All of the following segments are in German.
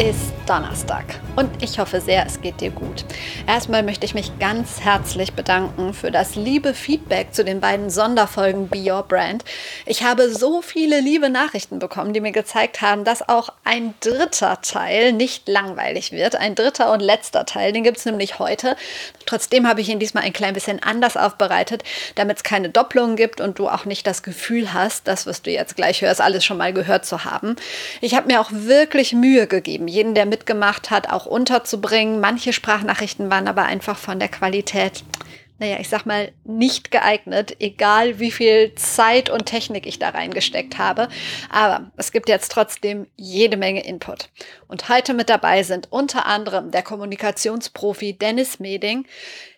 ist Donnerstag und ich hoffe sehr, es geht dir gut. Erstmal möchte ich mich ganz herzlich bedanken für das liebe Feedback zu den beiden Sonderfolgen Be Your Brand. Ich habe so viele liebe Nachrichten bekommen, die mir gezeigt haben, dass auch ein dritter Teil nicht langweilig wird. Ein dritter und letzter Teil, den gibt es nämlich heute. Trotzdem habe ich ihn diesmal ein klein bisschen anders aufbereitet, damit es keine Doppelungen gibt und du auch nicht das Gefühl hast, das, was du jetzt gleich hörst, alles schon mal gehört zu haben. Ich habe mir auch wirklich Mühe gegeben, jeden, der mitgemacht hat, auch unterzubringen. Manche Sprachnachrichten waren aber einfach von der Qualität naja, ich sag mal, nicht geeignet, egal wie viel Zeit und Technik ich da reingesteckt habe. Aber es gibt jetzt trotzdem jede Menge Input. Und heute mit dabei sind unter anderem der Kommunikationsprofi Dennis Meding,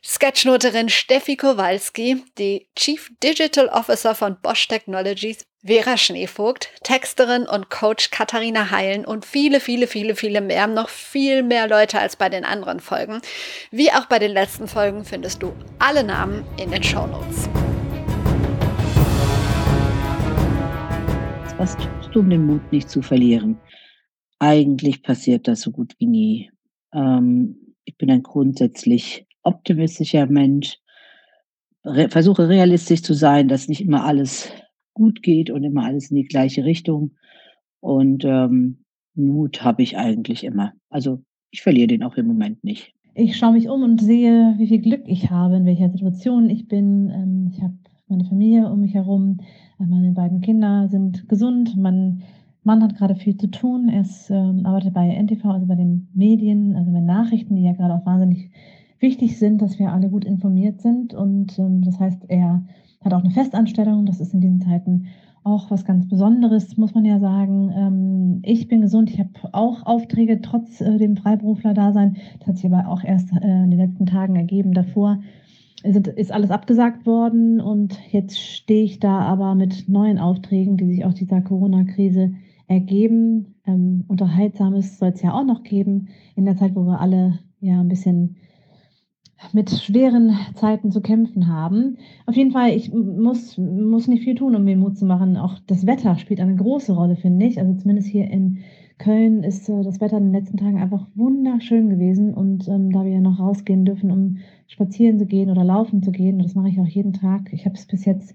Sketchnoterin Steffi Kowalski, die Chief Digital Officer von Bosch Technologies, Vera Schneevogt, Texterin und Coach Katharina Heilen und viele, viele, viele, viele mehr, noch viel mehr Leute als bei den anderen Folgen. Wie auch bei den letzten Folgen findest du alle Namen in den Show Notes. Was tust du, um den Mut nicht zu verlieren? Eigentlich passiert das so gut wie nie. Ähm, ich bin ein grundsätzlich optimistischer Mensch, re versuche realistisch zu sein, dass nicht immer alles gut geht und immer alles in die gleiche Richtung. Und ähm, Mut habe ich eigentlich immer. Also ich verliere den auch im Moment nicht. Ich schaue mich um und sehe, wie viel Glück ich habe, in welcher Situation ich bin. Ähm, ich habe meine Familie um mich herum. Äh, meine beiden Kinder sind gesund. Mein Mann hat gerade viel zu tun. Er ist, ähm, arbeitet bei NTV, also bei den Medien, also bei Nachrichten, die ja gerade auch wahnsinnig wichtig sind, dass wir alle gut informiert sind. Und ähm, das heißt, er hat auch eine Festanstellung. Das ist in diesen Zeiten auch was ganz Besonderes, muss man ja sagen. Ähm, ich bin gesund, ich habe auch Aufträge trotz äh, dem Freiberufler-Dasein. Das hat sich aber auch erst äh, in den letzten Tagen ergeben. Davor ist alles abgesagt worden und jetzt stehe ich da aber mit neuen Aufträgen, die sich aus dieser Corona-Krise ergeben. Ähm, Unterhaltsames soll es ja auch noch geben in der Zeit, wo wir alle ja ein bisschen mit schweren Zeiten zu kämpfen haben. Auf jeden Fall, ich muss, muss nicht viel tun, um mir Mut zu machen. Auch das Wetter spielt eine große Rolle, finde ich. Also zumindest hier in Köln ist äh, das Wetter in den letzten Tagen einfach wunderschön gewesen. Und ähm, da wir ja noch rausgehen dürfen, um spazieren zu gehen oder laufen zu gehen, das mache ich auch jeden Tag. Ich habe es bis jetzt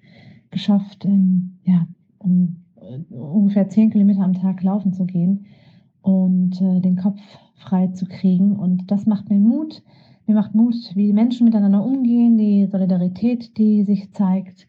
geschafft, ähm, ja, um äh, ungefähr zehn Kilometer am Tag laufen zu gehen und äh, den Kopf frei zu kriegen. Und das macht mir Mut mir macht Mut, wie Menschen miteinander umgehen, die Solidarität, die sich zeigt,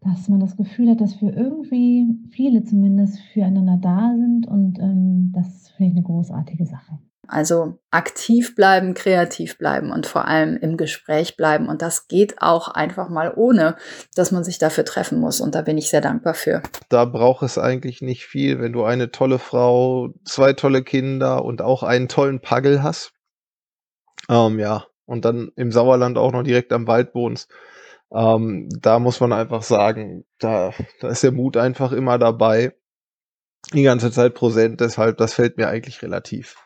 dass man das Gefühl hat, dass wir irgendwie, viele zumindest, füreinander da sind. Und ähm, das finde ich eine großartige Sache. Also aktiv bleiben, kreativ bleiben und vor allem im Gespräch bleiben. Und das geht auch einfach mal ohne, dass man sich dafür treffen muss. Und da bin ich sehr dankbar für. Da braucht es eigentlich nicht viel, wenn du eine tolle Frau, zwei tolle Kinder und auch einen tollen Paggel hast. Ähm, ja, und dann im Sauerland auch noch direkt am Wald. Ähm, da muss man einfach sagen, da, da ist der Mut einfach immer dabei. Die ganze Zeit präsent, deshalb, das fällt mir eigentlich relativ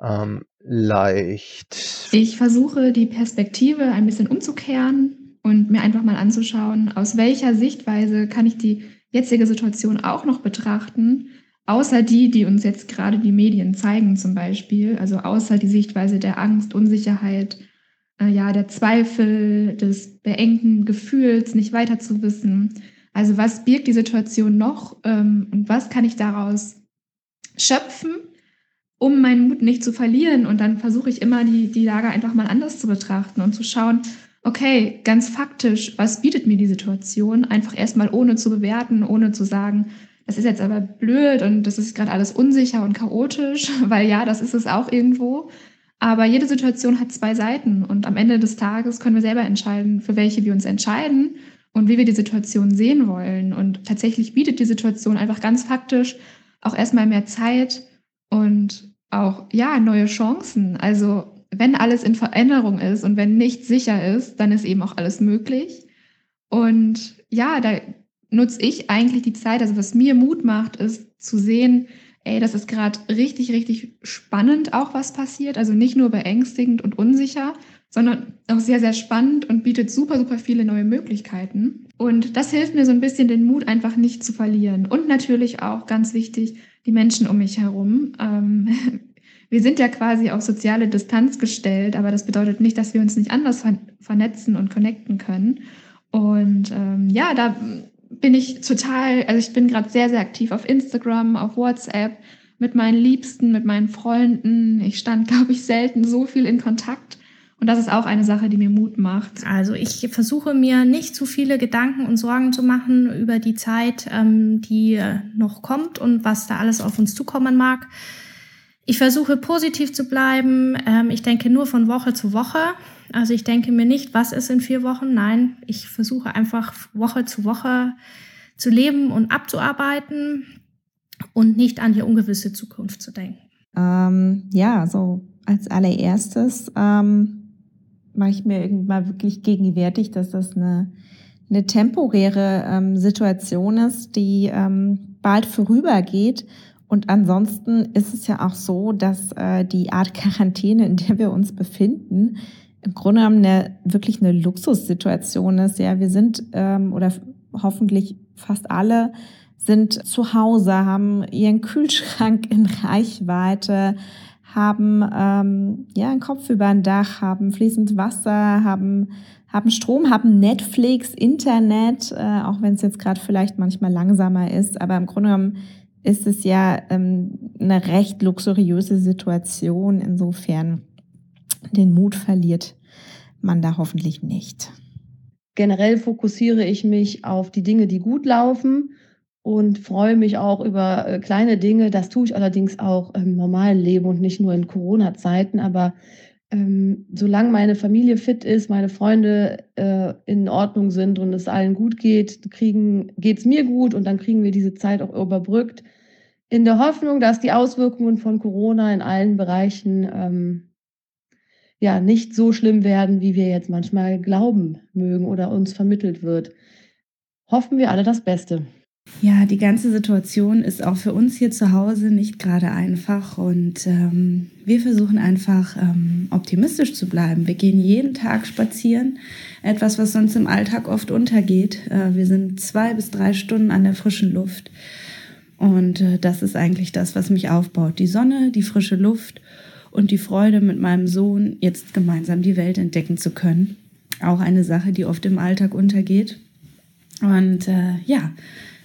ähm, leicht. Ich versuche die Perspektive ein bisschen umzukehren und mir einfach mal anzuschauen, aus welcher Sichtweise kann ich die jetzige Situation auch noch betrachten außer die, die uns jetzt gerade die Medien zeigen zum Beispiel, also außer die Sichtweise der Angst, Unsicherheit, äh, ja, der Zweifel, des beengten Gefühls, nicht weiter zu wissen. Also was birgt die Situation noch ähm, und was kann ich daraus schöpfen, um meinen Mut nicht zu verlieren? Und dann versuche ich immer, die, die Lage einfach mal anders zu betrachten und zu schauen, okay, ganz faktisch, was bietet mir die Situation? Einfach erstmal ohne zu bewerten, ohne zu sagen, das ist jetzt aber blöd und das ist gerade alles unsicher und chaotisch, weil ja, das ist es auch irgendwo. Aber jede Situation hat zwei Seiten und am Ende des Tages können wir selber entscheiden, für welche wir uns entscheiden und wie wir die Situation sehen wollen. Und tatsächlich bietet die Situation einfach ganz faktisch auch erstmal mehr Zeit und auch, ja, neue Chancen. Also wenn alles in Veränderung ist und wenn nichts sicher ist, dann ist eben auch alles möglich. Und ja, da nutze ich eigentlich die Zeit, also was mir Mut macht, ist zu sehen, ey, das ist gerade richtig, richtig spannend auch, was passiert. Also nicht nur beängstigend und unsicher, sondern auch sehr, sehr spannend und bietet super, super viele neue Möglichkeiten. Und das hilft mir so ein bisschen, den Mut einfach nicht zu verlieren. Und natürlich auch ganz wichtig, die Menschen um mich herum. Ähm, wir sind ja quasi auf soziale Distanz gestellt, aber das bedeutet nicht, dass wir uns nicht anders vernetzen und connecten können. Und ähm, ja, da bin ich total, also ich bin gerade sehr, sehr aktiv auf Instagram, auf WhatsApp, mit meinen Liebsten, mit meinen Freunden. Ich stand, glaube ich, selten so viel in Kontakt und das ist auch eine Sache, die mir Mut macht. Also ich versuche mir nicht zu viele Gedanken und Sorgen zu machen über die Zeit, ähm, die äh, noch kommt und was da alles auf uns zukommen mag. Ich versuche positiv zu bleiben. Ähm, ich denke nur von Woche zu Woche. Also ich denke mir nicht, was ist in vier Wochen. Nein, ich versuche einfach Woche zu Woche zu leben und abzuarbeiten und nicht an die ungewisse Zukunft zu denken. Ähm, ja, so als allererstes ähm, mache ich mir irgendwann wirklich gegenwärtig, dass das eine, eine temporäre ähm, Situation ist, die ähm, bald vorübergeht. Und ansonsten ist es ja auch so, dass äh, die Art Quarantäne, in der wir uns befinden, im Grunde genommen eine, wirklich eine Luxussituation ist. Ja, wir sind ähm, oder hoffentlich fast alle sind zu Hause, haben ihren Kühlschrank in Reichweite, haben ähm, ja einen Kopf über ein Dach, haben fließend Wasser, haben haben Strom, haben Netflix, Internet, äh, auch wenn es jetzt gerade vielleicht manchmal langsamer ist, aber im Grunde genommen ist es ja ähm, eine recht luxuriöse Situation. Insofern den Mut verliert man da hoffentlich nicht. Generell fokussiere ich mich auf die Dinge, die gut laufen und freue mich auch über äh, kleine Dinge. Das tue ich allerdings auch im normalen Leben und nicht nur in Corona-Zeiten. Aber ähm, solange meine Familie fit ist, meine Freunde äh, in Ordnung sind und es allen gut geht, geht es mir gut und dann kriegen wir diese Zeit auch überbrückt. In der Hoffnung, dass die Auswirkungen von Corona in allen Bereichen ähm, ja nicht so schlimm werden, wie wir jetzt manchmal glauben mögen oder uns vermittelt wird. Hoffen wir alle das Beste. Ja, die ganze Situation ist auch für uns hier zu Hause nicht gerade einfach und ähm, wir versuchen einfach ähm, optimistisch zu bleiben. Wir gehen jeden Tag spazieren, etwas, was sonst im Alltag oft untergeht. Äh, wir sind zwei bis drei Stunden an der frischen Luft und äh, das ist eigentlich das, was mich aufbaut. Die Sonne, die frische Luft und die Freude mit meinem Sohn, jetzt gemeinsam die Welt entdecken zu können. Auch eine Sache, die oft im Alltag untergeht. Und äh, ja,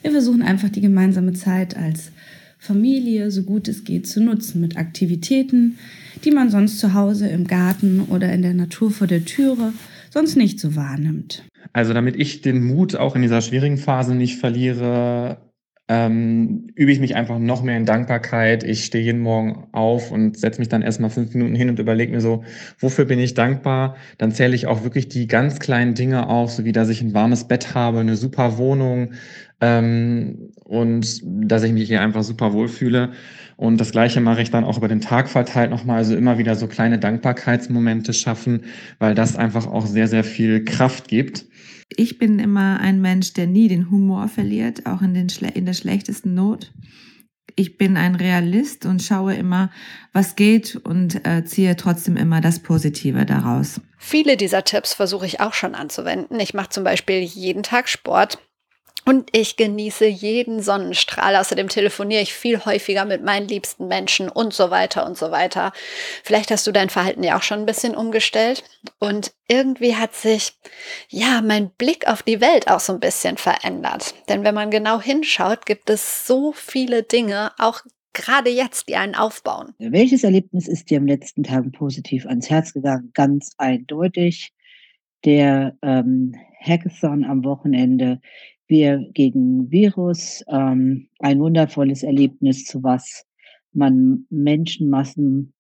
wir versuchen einfach die gemeinsame Zeit als Familie, so gut es geht, zu nutzen mit Aktivitäten, die man sonst zu Hause im Garten oder in der Natur vor der Türe sonst nicht so wahrnimmt. Also damit ich den Mut auch in dieser schwierigen Phase nicht verliere, ähm, übe ich mich einfach noch mehr in Dankbarkeit. Ich stehe jeden Morgen auf und setze mich dann erstmal fünf Minuten hin und überlege mir so, wofür bin ich dankbar? Dann zähle ich auch wirklich die ganz kleinen Dinge auf, so wie dass ich ein warmes Bett habe, eine super Wohnung, ähm, und dass ich mich hier einfach super wohlfühle. Und das Gleiche mache ich dann auch über den Tag verteilt nochmal, also immer wieder so kleine Dankbarkeitsmomente schaffen, weil das einfach auch sehr, sehr viel Kraft gibt. Ich bin immer ein Mensch, der nie den Humor verliert, auch in, den in der schlechtesten Not. Ich bin ein Realist und schaue immer, was geht und äh, ziehe trotzdem immer das Positive daraus. Viele dieser Tipps versuche ich auch schon anzuwenden. Ich mache zum Beispiel jeden Tag Sport. Und ich genieße jeden Sonnenstrahl. Außerdem telefoniere ich viel häufiger mit meinen liebsten Menschen und so weiter und so weiter. Vielleicht hast du dein Verhalten ja auch schon ein bisschen umgestellt. Und irgendwie hat sich, ja, mein Blick auf die Welt auch so ein bisschen verändert. Denn wenn man genau hinschaut, gibt es so viele Dinge, auch gerade jetzt, die einen aufbauen. Welches Erlebnis ist dir am letzten Tagen positiv ans Herz gegangen? Ganz eindeutig. Der ähm, Hackathon am Wochenende wir gegen Virus, ähm, ein wundervolles Erlebnis, zu was man Menschenmassen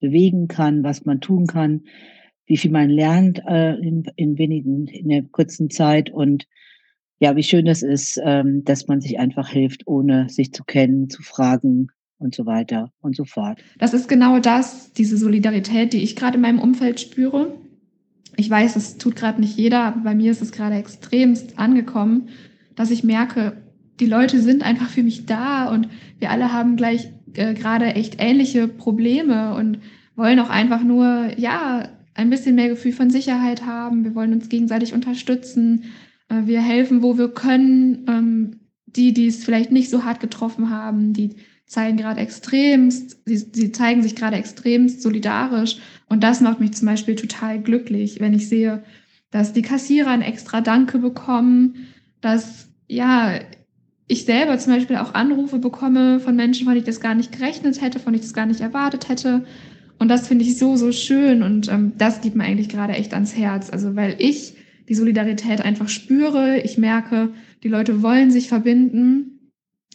bewegen kann, was man tun kann, wie viel man lernt äh, in, in wenigen, in der kurzen Zeit und ja, wie schön das ist, ähm, dass man sich einfach hilft, ohne sich zu kennen, zu fragen und so weiter und so fort. Das ist genau das, diese Solidarität, die ich gerade in meinem Umfeld spüre. Ich weiß, das tut gerade nicht jeder, aber bei mir ist es gerade extremst angekommen, dass ich merke, die Leute sind einfach für mich da und wir alle haben gleich äh, gerade echt ähnliche Probleme und wollen auch einfach nur, ja, ein bisschen mehr Gefühl von Sicherheit haben. Wir wollen uns gegenseitig unterstützen. Äh, wir helfen, wo wir können. Ähm, die, die es vielleicht nicht so hart getroffen haben, die zeigen gerade extremst, sie, sie zeigen sich gerade extremst solidarisch. Und das macht mich zum Beispiel total glücklich, wenn ich sehe, dass die Kassierer ein extra Danke bekommen, dass ja ich selber zum Beispiel auch Anrufe bekomme von Menschen, von denen ich das gar nicht gerechnet hätte, von denen ich das gar nicht erwartet hätte. Und das finde ich so, so schön. Und ähm, das geht mir eigentlich gerade echt ans Herz. Also, weil ich die Solidarität einfach spüre. Ich merke, die Leute wollen sich verbinden.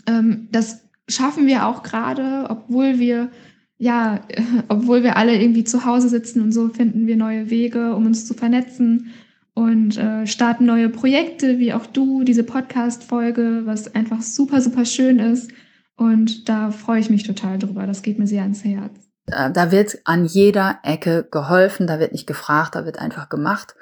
Ähm, das schaffen wir auch gerade, obwohl wir ja, obwohl wir alle irgendwie zu Hause sitzen und so finden wir neue Wege, um uns zu vernetzen und äh, starten neue Projekte, wie auch du, diese Podcast-Folge, was einfach super, super schön ist. Und da freue ich mich total drüber. Das geht mir sehr ans Herz. Äh, da wird an jeder Ecke geholfen, da wird nicht gefragt, da wird einfach gemacht.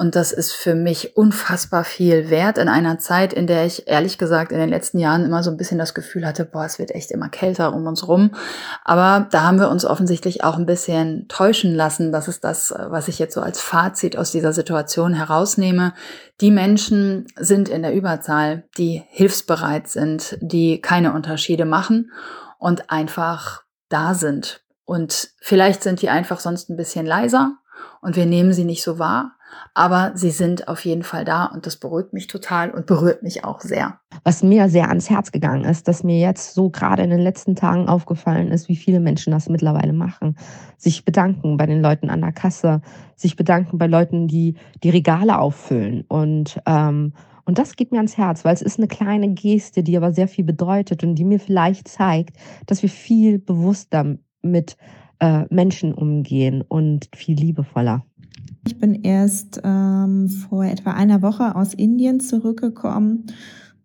Und das ist für mich unfassbar viel wert in einer Zeit, in der ich ehrlich gesagt in den letzten Jahren immer so ein bisschen das Gefühl hatte, boah, es wird echt immer kälter um uns rum. Aber da haben wir uns offensichtlich auch ein bisschen täuschen lassen. Das ist das, was ich jetzt so als Fazit aus dieser Situation herausnehme. Die Menschen sind in der Überzahl, die hilfsbereit sind, die keine Unterschiede machen und einfach da sind. Und vielleicht sind die einfach sonst ein bisschen leiser und wir nehmen sie nicht so wahr. Aber sie sind auf jeden Fall da und das beruhigt mich total und berührt mich auch sehr. Was mir sehr ans Herz gegangen ist, dass mir jetzt so gerade in den letzten Tagen aufgefallen ist, wie viele Menschen das mittlerweile machen. Sich bedanken bei den Leuten an der Kasse, sich bedanken bei Leuten, die die Regale auffüllen. Und, ähm, und das geht mir ans Herz, weil es ist eine kleine Geste, die aber sehr viel bedeutet und die mir vielleicht zeigt, dass wir viel bewusster mit äh, Menschen umgehen und viel liebevoller. Ich bin erst ähm, vor etwa einer Woche aus Indien zurückgekommen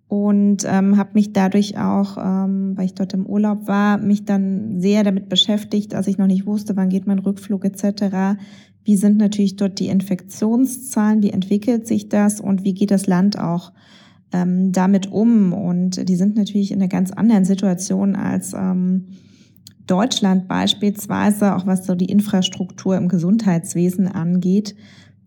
und ähm, habe mich dadurch auch, ähm, weil ich dort im Urlaub war, mich dann sehr damit beschäftigt, als ich noch nicht wusste, wann geht mein Rückflug etc. Wie sind natürlich dort die Infektionszahlen, wie entwickelt sich das und wie geht das Land auch ähm, damit um? Und die sind natürlich in einer ganz anderen Situation als ähm, Deutschland beispielsweise, auch was so die Infrastruktur im Gesundheitswesen angeht.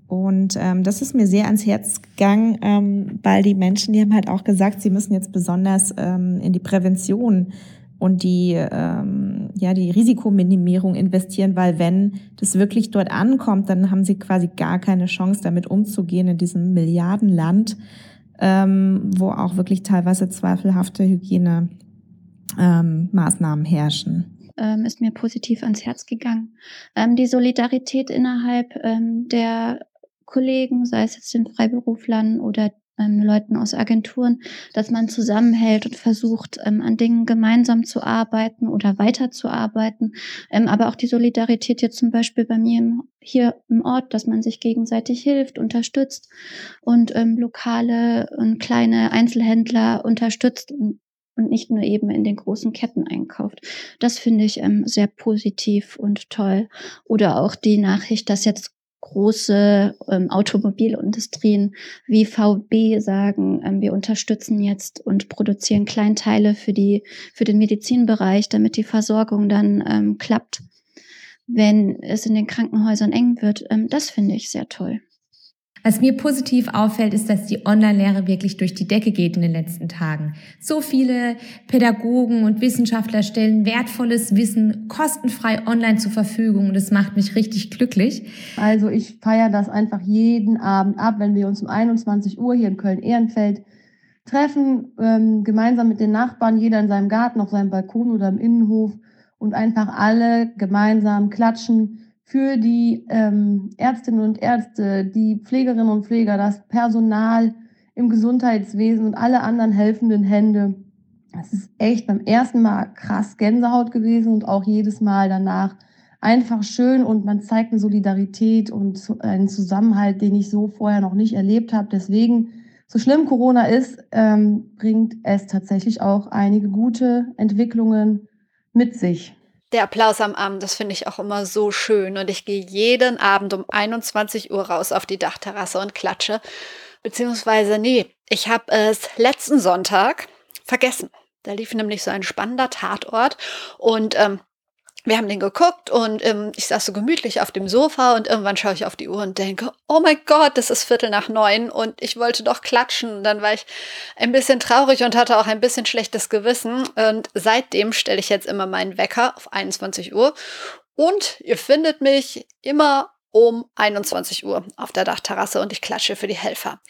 Und ähm, das ist mir sehr ans Herz gegangen, ähm, weil die Menschen, die haben halt auch gesagt, sie müssen jetzt besonders ähm, in die Prävention und die, ähm, ja, die Risikominimierung investieren, weil wenn das wirklich dort ankommt, dann haben sie quasi gar keine Chance, damit umzugehen in diesem Milliardenland, ähm, wo auch wirklich teilweise zweifelhafte Hygienemaßnahmen ähm, herrschen ähm, ist mir positiv ans Herz gegangen. Ähm, die Solidarität innerhalb ähm, der Kollegen, sei es jetzt den Freiberuflern oder ähm, Leuten aus Agenturen, dass man zusammenhält und versucht, ähm, an Dingen gemeinsam zu arbeiten oder weiterzuarbeiten. Ähm, aber auch die Solidarität jetzt zum Beispiel bei mir im, hier im Ort, dass man sich gegenseitig hilft, unterstützt und lokale und kleine Einzelhändler unterstützt. Und nicht nur eben in den großen Ketten einkauft. Das finde ich ähm, sehr positiv und toll. Oder auch die Nachricht, dass jetzt große ähm, Automobilindustrien wie VB sagen, ähm, wir unterstützen jetzt und produzieren Kleinteile für die für den Medizinbereich, damit die Versorgung dann ähm, klappt, wenn es in den Krankenhäusern eng wird. Ähm, das finde ich sehr toll. Was mir positiv auffällt, ist, dass die Online-Lehre wirklich durch die Decke geht in den letzten Tagen. So viele Pädagogen und Wissenschaftler stellen wertvolles Wissen kostenfrei online zur Verfügung und das macht mich richtig glücklich. Also ich feiere das einfach jeden Abend ab, wenn wir uns um 21 Uhr hier in Köln-Ehrenfeld treffen, ähm, gemeinsam mit den Nachbarn, jeder in seinem Garten, auf seinem Balkon oder im Innenhof und einfach alle gemeinsam klatschen für die ähm, Ärztinnen und Ärzte, die Pflegerinnen und Pfleger, das Personal im Gesundheitswesen und alle anderen helfenden Hände. Es ist echt beim ersten Mal krass Gänsehaut gewesen und auch jedes Mal danach einfach schön und man zeigt eine Solidarität und einen Zusammenhalt, den ich so vorher noch nicht erlebt habe. Deswegen, so schlimm Corona ist, ähm, bringt es tatsächlich auch einige gute Entwicklungen mit sich. Der Applaus am Abend, das finde ich auch immer so schön. Und ich gehe jeden Abend um 21 Uhr raus auf die Dachterrasse und klatsche. Beziehungsweise, nee, ich habe es letzten Sonntag vergessen. Da lief nämlich so ein spannender Tatort und ähm, wir haben den geguckt und ähm, ich saß so gemütlich auf dem Sofa und irgendwann schaue ich auf die Uhr und denke, oh mein Gott, das ist Viertel nach neun und ich wollte doch klatschen. Und dann war ich ein bisschen traurig und hatte auch ein bisschen schlechtes Gewissen. Und seitdem stelle ich jetzt immer meinen Wecker auf 21 Uhr und ihr findet mich immer um 21 Uhr auf der Dachterrasse und ich klatsche für die Helfer.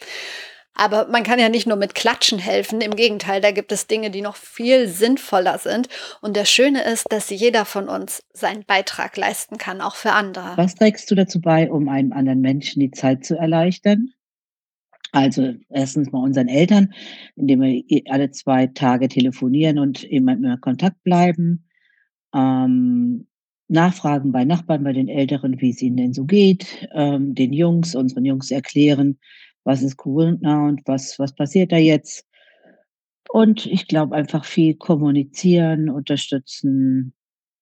Aber man kann ja nicht nur mit Klatschen helfen. Im Gegenteil, da gibt es Dinge, die noch viel sinnvoller sind. Und das Schöne ist, dass jeder von uns seinen Beitrag leisten kann, auch für andere. Was trägst du dazu bei, um einem anderen Menschen die Zeit zu erleichtern? Also erstens mal unseren Eltern, indem wir alle zwei Tage telefonieren und immer in Kontakt bleiben. Ähm, nachfragen bei Nachbarn, bei den Älteren, wie es ihnen denn so geht. Ähm, den Jungs, unseren Jungs erklären, was ist Corona und was, was passiert da jetzt. Und ich glaube einfach viel kommunizieren, unterstützen.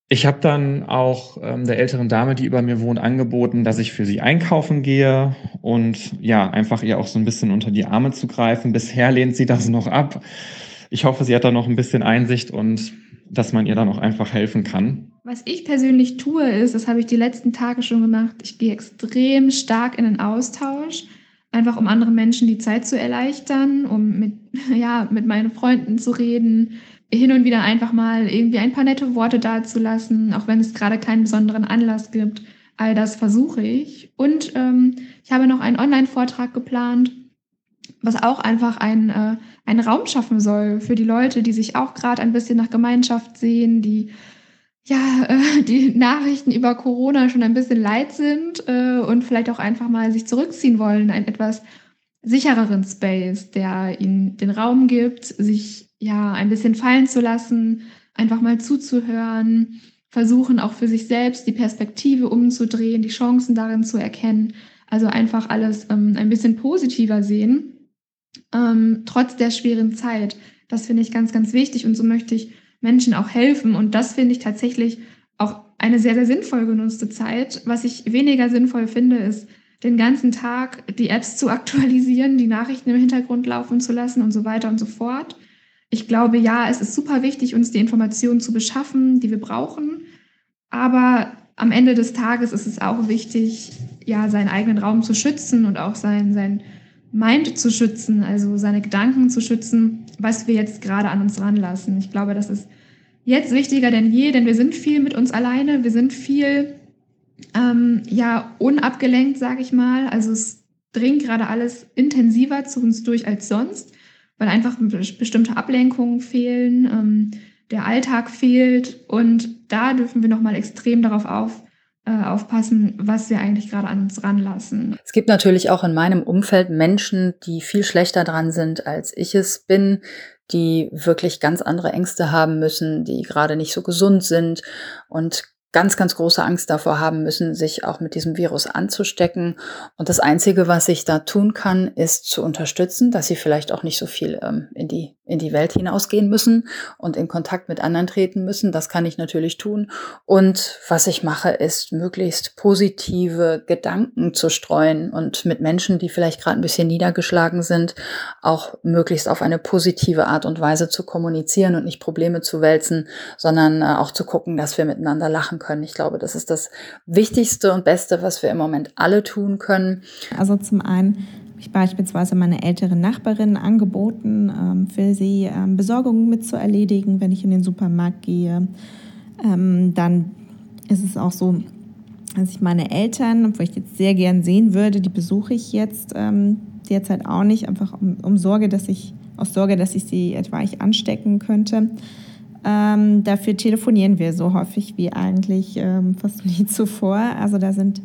Ich habe dann auch ähm, der älteren Dame, die über mir wohnt, angeboten, dass ich für sie einkaufen gehe und ja, einfach ihr auch so ein bisschen unter die Arme zu greifen. Bisher lehnt sie das noch ab. Ich hoffe, sie hat da noch ein bisschen Einsicht und dass man ihr dann auch einfach helfen kann. Was ich persönlich tue, ist, das habe ich die letzten Tage schon gemacht, ich gehe extrem stark in den Austausch einfach um anderen Menschen die Zeit zu erleichtern, um mit, ja, mit meinen Freunden zu reden, hin und wieder einfach mal irgendwie ein paar nette Worte dazulassen, auch wenn es gerade keinen besonderen Anlass gibt. All das versuche ich. Und ähm, ich habe noch einen Online-Vortrag geplant, was auch einfach ein, äh, einen Raum schaffen soll für die Leute, die sich auch gerade ein bisschen nach Gemeinschaft sehen, die ja, äh, die Nachrichten über Corona schon ein bisschen leid sind äh, und vielleicht auch einfach mal sich zurückziehen wollen, einen etwas sichereren Space, der ihnen den Raum gibt, sich ja ein bisschen fallen zu lassen, einfach mal zuzuhören, versuchen auch für sich selbst die Perspektive umzudrehen, die Chancen darin zu erkennen, also einfach alles ähm, ein bisschen positiver sehen, ähm, trotz der schweren Zeit. Das finde ich ganz, ganz wichtig und so möchte ich Menschen auch helfen. Und das finde ich tatsächlich auch eine sehr, sehr sinnvoll genutzte Zeit. Was ich weniger sinnvoll finde, ist, den ganzen Tag die Apps zu aktualisieren, die Nachrichten im Hintergrund laufen zu lassen und so weiter und so fort. Ich glaube, ja, es ist super wichtig, uns die Informationen zu beschaffen, die wir brauchen. Aber am Ende des Tages ist es auch wichtig, ja, seinen eigenen Raum zu schützen und auch sein, sein Mind zu schützen, also seine Gedanken zu schützen, was wir jetzt gerade an uns ranlassen. Ich glaube, das ist jetzt wichtiger denn je, denn wir sind viel mit uns alleine, wir sind viel ähm, ja unabgelenkt, sage ich mal. Also es dringt gerade alles intensiver zu uns durch als sonst, weil einfach bestimmte Ablenkungen fehlen, ähm, der Alltag fehlt und da dürfen wir noch mal extrem darauf auf, aufpassen, was wir eigentlich gerade an uns ranlassen. Es gibt natürlich auch in meinem Umfeld Menschen, die viel schlechter dran sind, als ich es bin, die wirklich ganz andere Ängste haben müssen, die gerade nicht so gesund sind und ganz, ganz große Angst davor haben müssen, sich auch mit diesem Virus anzustecken. Und das Einzige, was ich da tun kann, ist zu unterstützen, dass sie vielleicht auch nicht so viel ähm, in, die, in die Welt hinausgehen müssen und in Kontakt mit anderen treten müssen. Das kann ich natürlich tun. Und was ich mache, ist möglichst positive Gedanken zu streuen und mit Menschen, die vielleicht gerade ein bisschen niedergeschlagen sind, auch möglichst auf eine positive Art und Weise zu kommunizieren und nicht Probleme zu wälzen, sondern äh, auch zu gucken, dass wir miteinander lachen können. Ich glaube, das ist das Wichtigste und Beste, was wir im Moment alle tun können. Also zum einen ich beispielsweise meine ältere Nachbarin angeboten, ähm, für sie ähm, Besorgungen mitzuerledigen, wenn ich in den Supermarkt gehe. Ähm, dann ist es auch so, dass ich meine Eltern, wo ich jetzt sehr gern sehen würde, die besuche ich jetzt derzeit auch nicht, einfach um, um Sorge, dass ich aus Sorge, dass ich sie etwaig anstecken könnte. Ähm, dafür telefonieren wir so häufig wie eigentlich ähm, fast nie zuvor. Also da sind,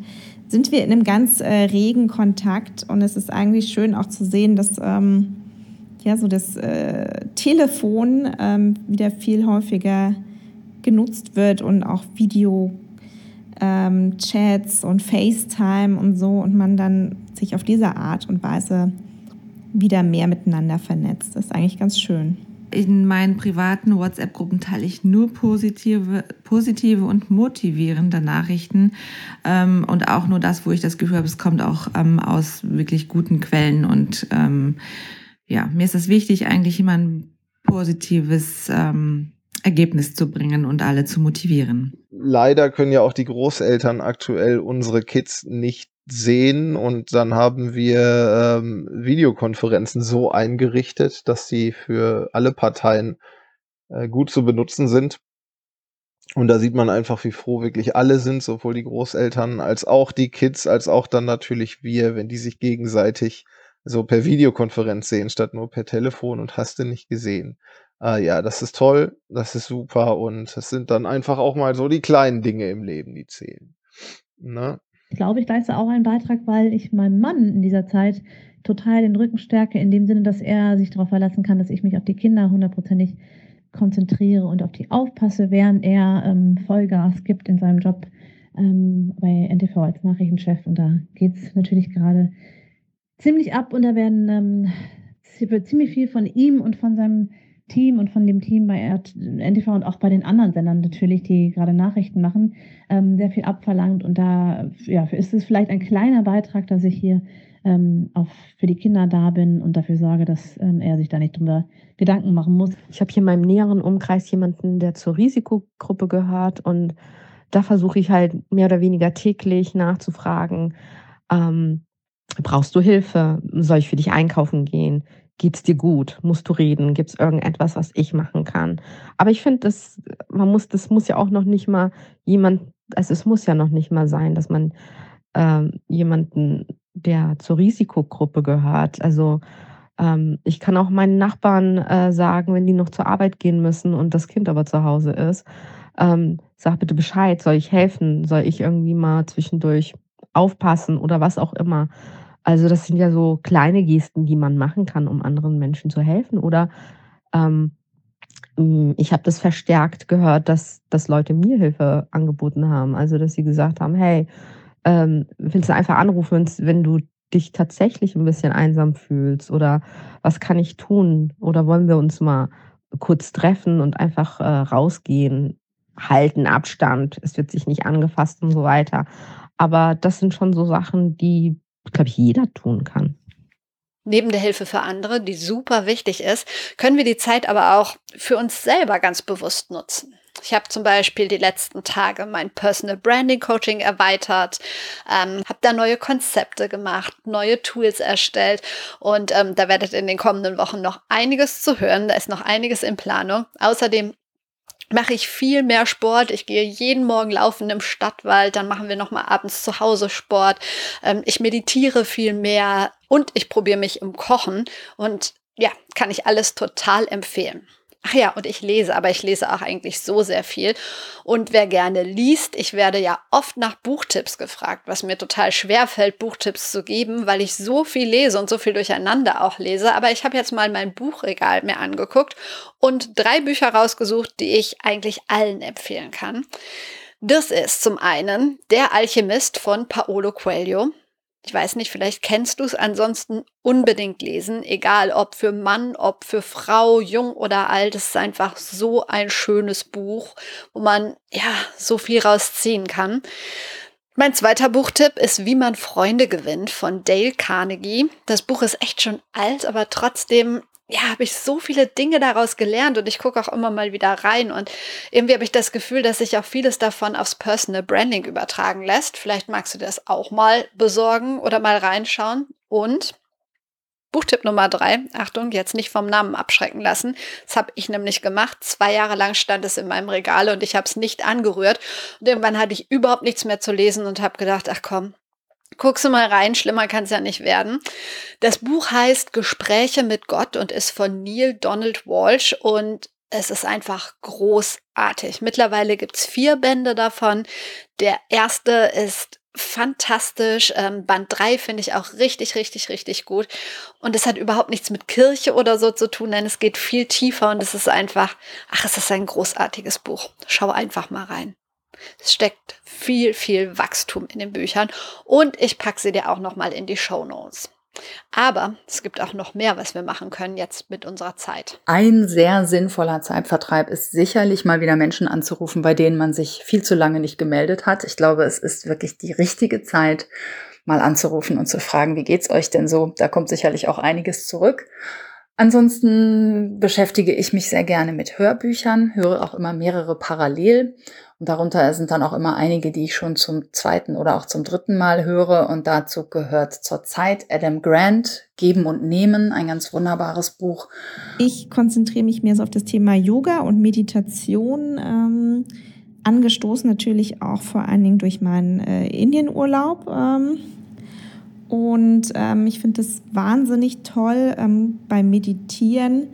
sind wir in einem ganz äh, regen Kontakt und es ist eigentlich schön auch zu sehen, dass ähm, ja, so das äh, Telefon ähm, wieder viel häufiger genutzt wird und auch Video ähm, und FaceTime und so und man dann sich auf diese Art und Weise wieder mehr miteinander vernetzt. Das ist eigentlich ganz schön. In meinen privaten WhatsApp-Gruppen teile ich nur positive, positive und motivierende Nachrichten ähm, und auch nur das, wo ich das Gefühl habe, es kommt auch ähm, aus wirklich guten Quellen. Und ähm, ja, mir ist es wichtig, eigentlich jemanden positives ähm, Ergebnis zu bringen und alle zu motivieren. Leider können ja auch die Großeltern aktuell unsere Kids nicht sehen und dann haben wir ähm, Videokonferenzen so eingerichtet, dass sie für alle Parteien äh, gut zu benutzen sind. Und da sieht man einfach, wie froh wirklich alle sind, sowohl die Großeltern als auch die Kids, als auch dann natürlich wir, wenn die sich gegenseitig so per Videokonferenz sehen, statt nur per Telefon und hast du nicht gesehen. Äh, ja, das ist toll, das ist super und es sind dann einfach auch mal so die kleinen Dinge im Leben, die zählen. Ne? Ich glaube, ich leiste auch einen Beitrag, weil ich meinem Mann in dieser Zeit total den Rücken stärke, in dem Sinne, dass er sich darauf verlassen kann, dass ich mich auf die Kinder hundertprozentig konzentriere und auf die aufpasse, während er ähm, Vollgas gibt in seinem Job ähm, bei NTV als Nachrichtenchef. Und da geht es natürlich gerade ziemlich ab und da werden ähm, ziemlich viel von ihm und von seinem Team und von dem Team bei NTV und auch bei den anderen Sendern natürlich, die gerade Nachrichten machen, ähm, sehr viel abverlangt. Und da ja, ist es vielleicht ein kleiner Beitrag, dass ich hier ähm, auch für die Kinder da bin und dafür sorge, dass ähm, er sich da nicht drüber Gedanken machen muss. Ich habe hier in meinem näheren Umkreis jemanden, der zur Risikogruppe gehört und da versuche ich halt mehr oder weniger täglich nachzufragen, ähm, brauchst du Hilfe? Soll ich für dich einkaufen gehen? Geht's dir gut? Musst du reden? Gibt es irgendetwas, was ich machen kann? Aber ich finde, das, man muss, das muss ja auch noch nicht mal jemand, also es muss ja noch nicht mal sein, dass man ähm, jemanden, der zur Risikogruppe gehört. Also ähm, ich kann auch meinen Nachbarn äh, sagen, wenn die noch zur Arbeit gehen müssen und das Kind aber zu Hause ist, ähm, sag bitte Bescheid, soll ich helfen? Soll ich irgendwie mal zwischendurch aufpassen oder was auch immer? Also das sind ja so kleine Gesten, die man machen kann, um anderen Menschen zu helfen. Oder ähm, hm, ich habe das verstärkt gehört, dass, dass Leute mir Hilfe angeboten haben. Also dass sie gesagt haben, hey, ähm, willst du einfach anrufen, wenn du dich tatsächlich ein bisschen einsam fühlst? Oder was kann ich tun? Oder wollen wir uns mal kurz treffen und einfach äh, rausgehen, halten Abstand, es wird sich nicht angefasst und so weiter. Aber das sind schon so Sachen, die glaube ich, jeder tun kann. Neben der Hilfe für andere, die super wichtig ist, können wir die Zeit aber auch für uns selber ganz bewusst nutzen. Ich habe zum Beispiel die letzten Tage mein Personal Branding Coaching erweitert, ähm, habe da neue Konzepte gemacht, neue Tools erstellt und ähm, da werdet in den kommenden Wochen noch einiges zu hören. Da ist noch einiges in Planung. Außerdem mache ich viel mehr Sport. Ich gehe jeden Morgen laufen im Stadtwald, dann machen wir noch mal abends zu Hause Sport. Ähm, ich meditiere viel mehr und ich probiere mich im Kochen und ja, kann ich alles total empfehlen. Ach ja, und ich lese, aber ich lese auch eigentlich so sehr viel. Und wer gerne liest, ich werde ja oft nach Buchtipps gefragt, was mir total schwer fällt, Buchtipps zu geben, weil ich so viel lese und so viel durcheinander auch lese. Aber ich habe jetzt mal mein Buchregal mir angeguckt und drei Bücher rausgesucht, die ich eigentlich allen empfehlen kann. Das ist zum einen Der Alchemist von Paolo Coelho. Ich weiß nicht, vielleicht kennst du es, ansonsten unbedingt lesen, egal ob für Mann, ob für Frau, jung oder alt. Es ist einfach so ein schönes Buch, wo man ja so viel rausziehen kann. Mein zweiter Buchtipp ist Wie man Freunde gewinnt von Dale Carnegie. Das Buch ist echt schon alt, aber trotzdem ja, habe ich so viele Dinge daraus gelernt und ich gucke auch immer mal wieder rein und irgendwie habe ich das Gefühl, dass sich auch vieles davon aufs Personal Branding übertragen lässt. Vielleicht magst du das auch mal besorgen oder mal reinschauen. Und Buchtipp Nummer drei, Achtung, jetzt nicht vom Namen abschrecken lassen. Das habe ich nämlich gemacht. Zwei Jahre lang stand es in meinem Regal und ich habe es nicht angerührt. Und irgendwann hatte ich überhaupt nichts mehr zu lesen und habe gedacht, ach komm, Guckst du mal rein, schlimmer kann es ja nicht werden. Das Buch heißt Gespräche mit Gott und ist von Neil Donald Walsh und es ist einfach großartig. Mittlerweile gibt es vier Bände davon. Der erste ist fantastisch. Ähm, Band 3 finde ich auch richtig, richtig, richtig gut. Und es hat überhaupt nichts mit Kirche oder so zu tun, denn es geht viel tiefer und es ist einfach, ach, es ist ein großartiges Buch. Schau einfach mal rein. Es steckt viel, viel Wachstum in den Büchern und ich packe sie dir auch nochmal in die Show Notes. Aber es gibt auch noch mehr, was wir machen können jetzt mit unserer Zeit. Ein sehr sinnvoller Zeitvertreib ist sicherlich mal wieder Menschen anzurufen, bei denen man sich viel zu lange nicht gemeldet hat. Ich glaube, es ist wirklich die richtige Zeit, mal anzurufen und zu fragen, wie geht's euch denn so? Da kommt sicherlich auch einiges zurück. Ansonsten beschäftige ich mich sehr gerne mit Hörbüchern, höre auch immer mehrere parallel. Und darunter sind dann auch immer einige, die ich schon zum zweiten oder auch zum dritten Mal höre. Und dazu gehört zurzeit Adam Grant, Geben und Nehmen, ein ganz wunderbares Buch. Ich konzentriere mich mehr so auf das Thema Yoga und Meditation. Ähm, angestoßen natürlich auch vor allen Dingen durch meinen äh, Indienurlaub. Ähm, und ähm, ich finde es wahnsinnig toll ähm, beim Meditieren.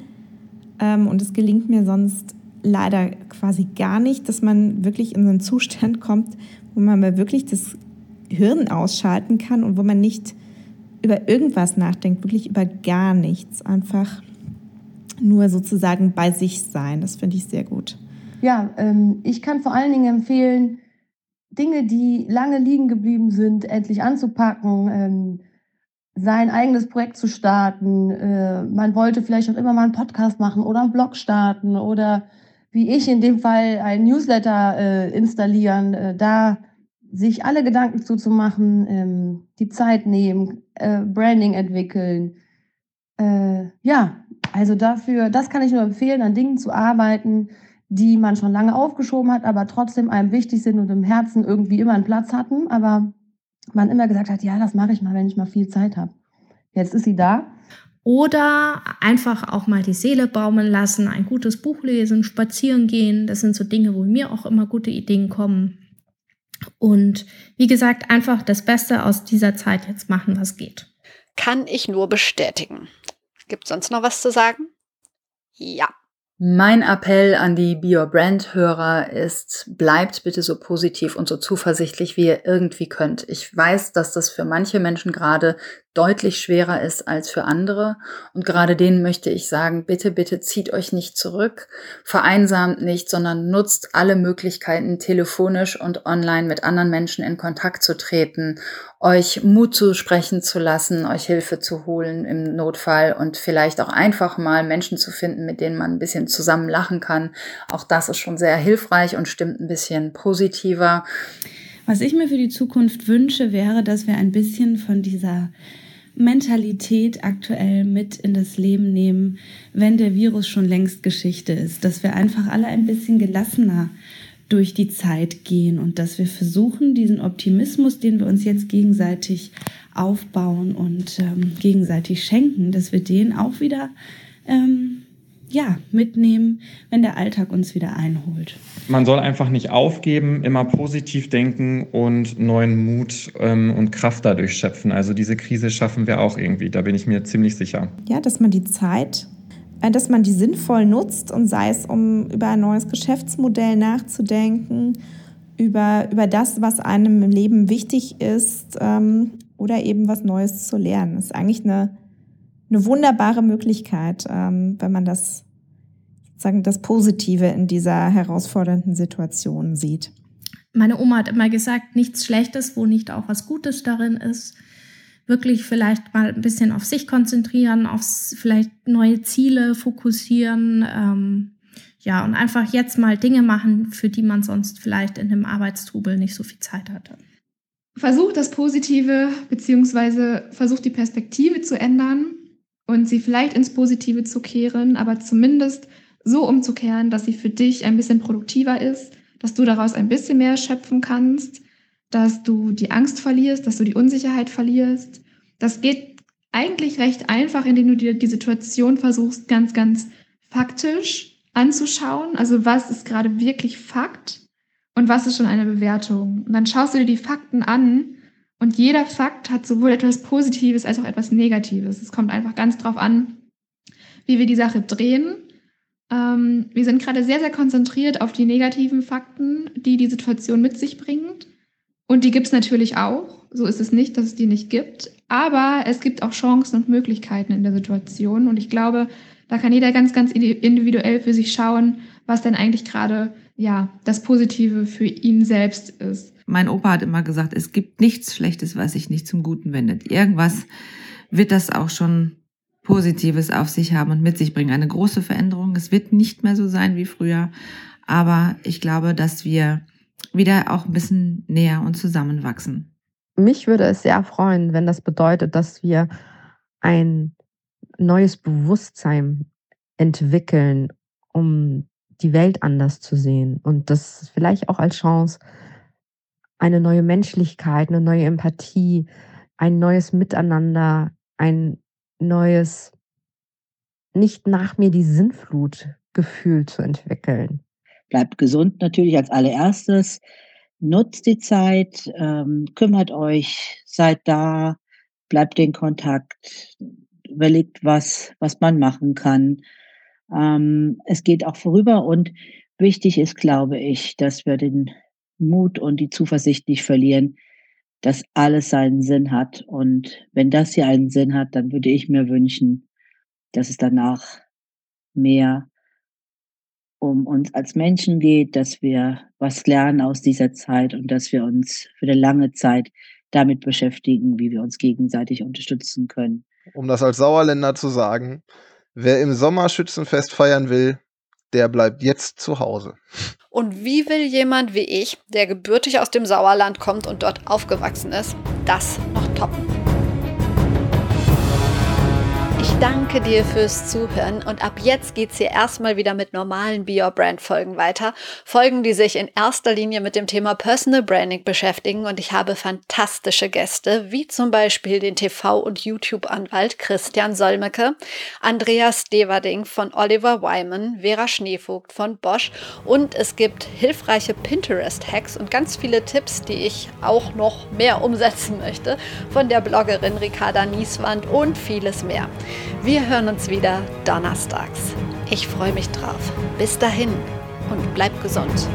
Ähm, und es gelingt mir sonst leider quasi gar nicht, dass man wirklich in so einen Zustand kommt, wo man mal wirklich das Hirn ausschalten kann und wo man nicht über irgendwas nachdenkt, wirklich über gar nichts. Einfach nur sozusagen bei sich sein. Das finde ich sehr gut. Ja, ähm, ich kann vor allen Dingen empfehlen, Dinge, die lange liegen geblieben sind, endlich anzupacken, ähm, sein eigenes Projekt zu starten. Äh, man wollte vielleicht auch immer mal einen Podcast machen oder einen Blog starten oder wie ich in dem Fall ein Newsletter äh, installieren, äh, da sich alle Gedanken zuzumachen, ähm, die Zeit nehmen, äh, Branding entwickeln. Äh, ja, also dafür, das kann ich nur empfehlen, an Dingen zu arbeiten, die man schon lange aufgeschoben hat, aber trotzdem einem wichtig sind und im Herzen irgendwie immer einen Platz hatten, aber man immer gesagt hat, ja, das mache ich mal, wenn ich mal viel Zeit habe. Jetzt ist sie da. Oder einfach auch mal die Seele baumeln lassen, ein gutes Buch lesen, spazieren gehen. Das sind so Dinge, wo mir auch immer gute Ideen kommen. Und wie gesagt, einfach das Beste aus dieser Zeit jetzt machen, was geht. Kann ich nur bestätigen. Gibt es sonst noch was zu sagen? Ja. Mein Appell an die Bio-Brand-Hörer ist, bleibt bitte so positiv und so zuversichtlich, wie ihr irgendwie könnt. Ich weiß, dass das für manche Menschen gerade deutlich schwerer ist als für andere. Und gerade denen möchte ich sagen, bitte, bitte zieht euch nicht zurück, vereinsamt nicht, sondern nutzt alle Möglichkeiten, telefonisch und online mit anderen Menschen in Kontakt zu treten, euch Mut zu sprechen zu lassen, euch Hilfe zu holen im Notfall und vielleicht auch einfach mal Menschen zu finden, mit denen man ein bisschen zusammen lachen kann. Auch das ist schon sehr hilfreich und stimmt ein bisschen positiver. Was ich mir für die Zukunft wünsche, wäre, dass wir ein bisschen von dieser Mentalität aktuell mit in das Leben nehmen, wenn der Virus schon längst Geschichte ist, dass wir einfach alle ein bisschen gelassener durch die Zeit gehen und dass wir versuchen, diesen Optimismus, den wir uns jetzt gegenseitig aufbauen und ähm, gegenseitig schenken, dass wir den auch wieder ähm, ja, mitnehmen, wenn der Alltag uns wieder einholt. Man soll einfach nicht aufgeben, immer positiv denken und neuen Mut ähm, und Kraft dadurch schöpfen. Also diese Krise schaffen wir auch irgendwie, da bin ich mir ziemlich sicher. Ja, dass man die Zeit, äh, dass man die sinnvoll nutzt und sei es, um über ein neues Geschäftsmodell nachzudenken, über, über das, was einem im Leben wichtig ist ähm, oder eben was Neues zu lernen. Das ist eigentlich eine eine wunderbare Möglichkeit, ähm, wenn man das, sagen, das Positive in dieser herausfordernden Situation sieht. Meine Oma hat immer gesagt, nichts Schlechtes, wo nicht auch was Gutes darin ist. Wirklich vielleicht mal ein bisschen auf sich konzentrieren, auf vielleicht neue Ziele fokussieren. Ähm, ja, und einfach jetzt mal Dinge machen, für die man sonst vielleicht in dem Arbeitstrubel nicht so viel Zeit hatte. Versucht das Positive, beziehungsweise versucht die Perspektive zu ändern und sie vielleicht ins Positive zu kehren, aber zumindest so umzukehren, dass sie für dich ein bisschen produktiver ist, dass du daraus ein bisschen mehr schöpfen kannst, dass du die Angst verlierst, dass du die Unsicherheit verlierst. Das geht eigentlich recht einfach, indem du dir die Situation versuchst, ganz, ganz faktisch anzuschauen. Also was ist gerade wirklich Fakt und was ist schon eine Bewertung? Und dann schaust du dir die Fakten an und jeder Fakt hat sowohl etwas Positives als auch etwas Negatives. Es kommt einfach ganz drauf an, wie wir die Sache drehen. Ähm, wir sind gerade sehr, sehr konzentriert auf die negativen Fakten, die die Situation mit sich bringt. Und die gibt es natürlich auch. So ist es nicht, dass es die nicht gibt. Aber es gibt auch Chancen und Möglichkeiten in der Situation. Und ich glaube, da kann jeder ganz, ganz individuell für sich schauen, was denn eigentlich gerade ja das Positive für ihn selbst ist. Mein Opa hat immer gesagt, es gibt nichts Schlechtes, was sich nicht zum Guten wendet. Irgendwas wird das auch schon Positives auf sich haben und mit sich bringen. Eine große Veränderung. Es wird nicht mehr so sein wie früher. Aber ich glaube, dass wir wieder auch ein bisschen näher und zusammenwachsen. Mich würde es sehr freuen, wenn das bedeutet, dass wir ein neues Bewusstsein entwickeln, um die Welt anders zu sehen und das vielleicht auch als Chance, eine neue Menschlichkeit, eine neue Empathie, ein neues Miteinander, ein neues nicht nach mir die Sinnflut Gefühl zu entwickeln. Bleibt gesund natürlich als allererstes. Nutzt die Zeit, ähm, kümmert euch, seid da, bleibt in Kontakt, überlegt, was, was man machen kann. Ähm, es geht auch vorüber und wichtig ist, glaube ich, dass wir den Mut und die Zuversicht nicht verlieren, dass alles seinen Sinn hat. Und wenn das hier einen Sinn hat, dann würde ich mir wünschen, dass es danach mehr um uns als Menschen geht, dass wir was lernen aus dieser Zeit und dass wir uns für eine lange Zeit damit beschäftigen, wie wir uns gegenseitig unterstützen können. Um das als Sauerländer zu sagen, wer im Sommer Schützenfest feiern will, der bleibt jetzt zu Hause. Und wie will jemand wie ich, der gebürtig aus dem Sauerland kommt und dort aufgewachsen ist, das noch toppen? Danke dir fürs Zuhören und ab jetzt geht's hier erstmal wieder mit normalen Be Your Brand Folgen weiter. Folgen, die sich in erster Linie mit dem Thema Personal Branding beschäftigen und ich habe fantastische Gäste, wie zum Beispiel den TV- und YouTube-Anwalt Christian Solmecke, Andreas Deverding von Oliver Wyman, Vera Schneevogt von Bosch und es gibt hilfreiche Pinterest-Hacks und ganz viele Tipps, die ich auch noch mehr umsetzen möchte, von der Bloggerin Ricarda Nieswand und vieles mehr. Wir hören uns wieder donnerstags. Ich freue mich drauf. Bis dahin und bleib gesund.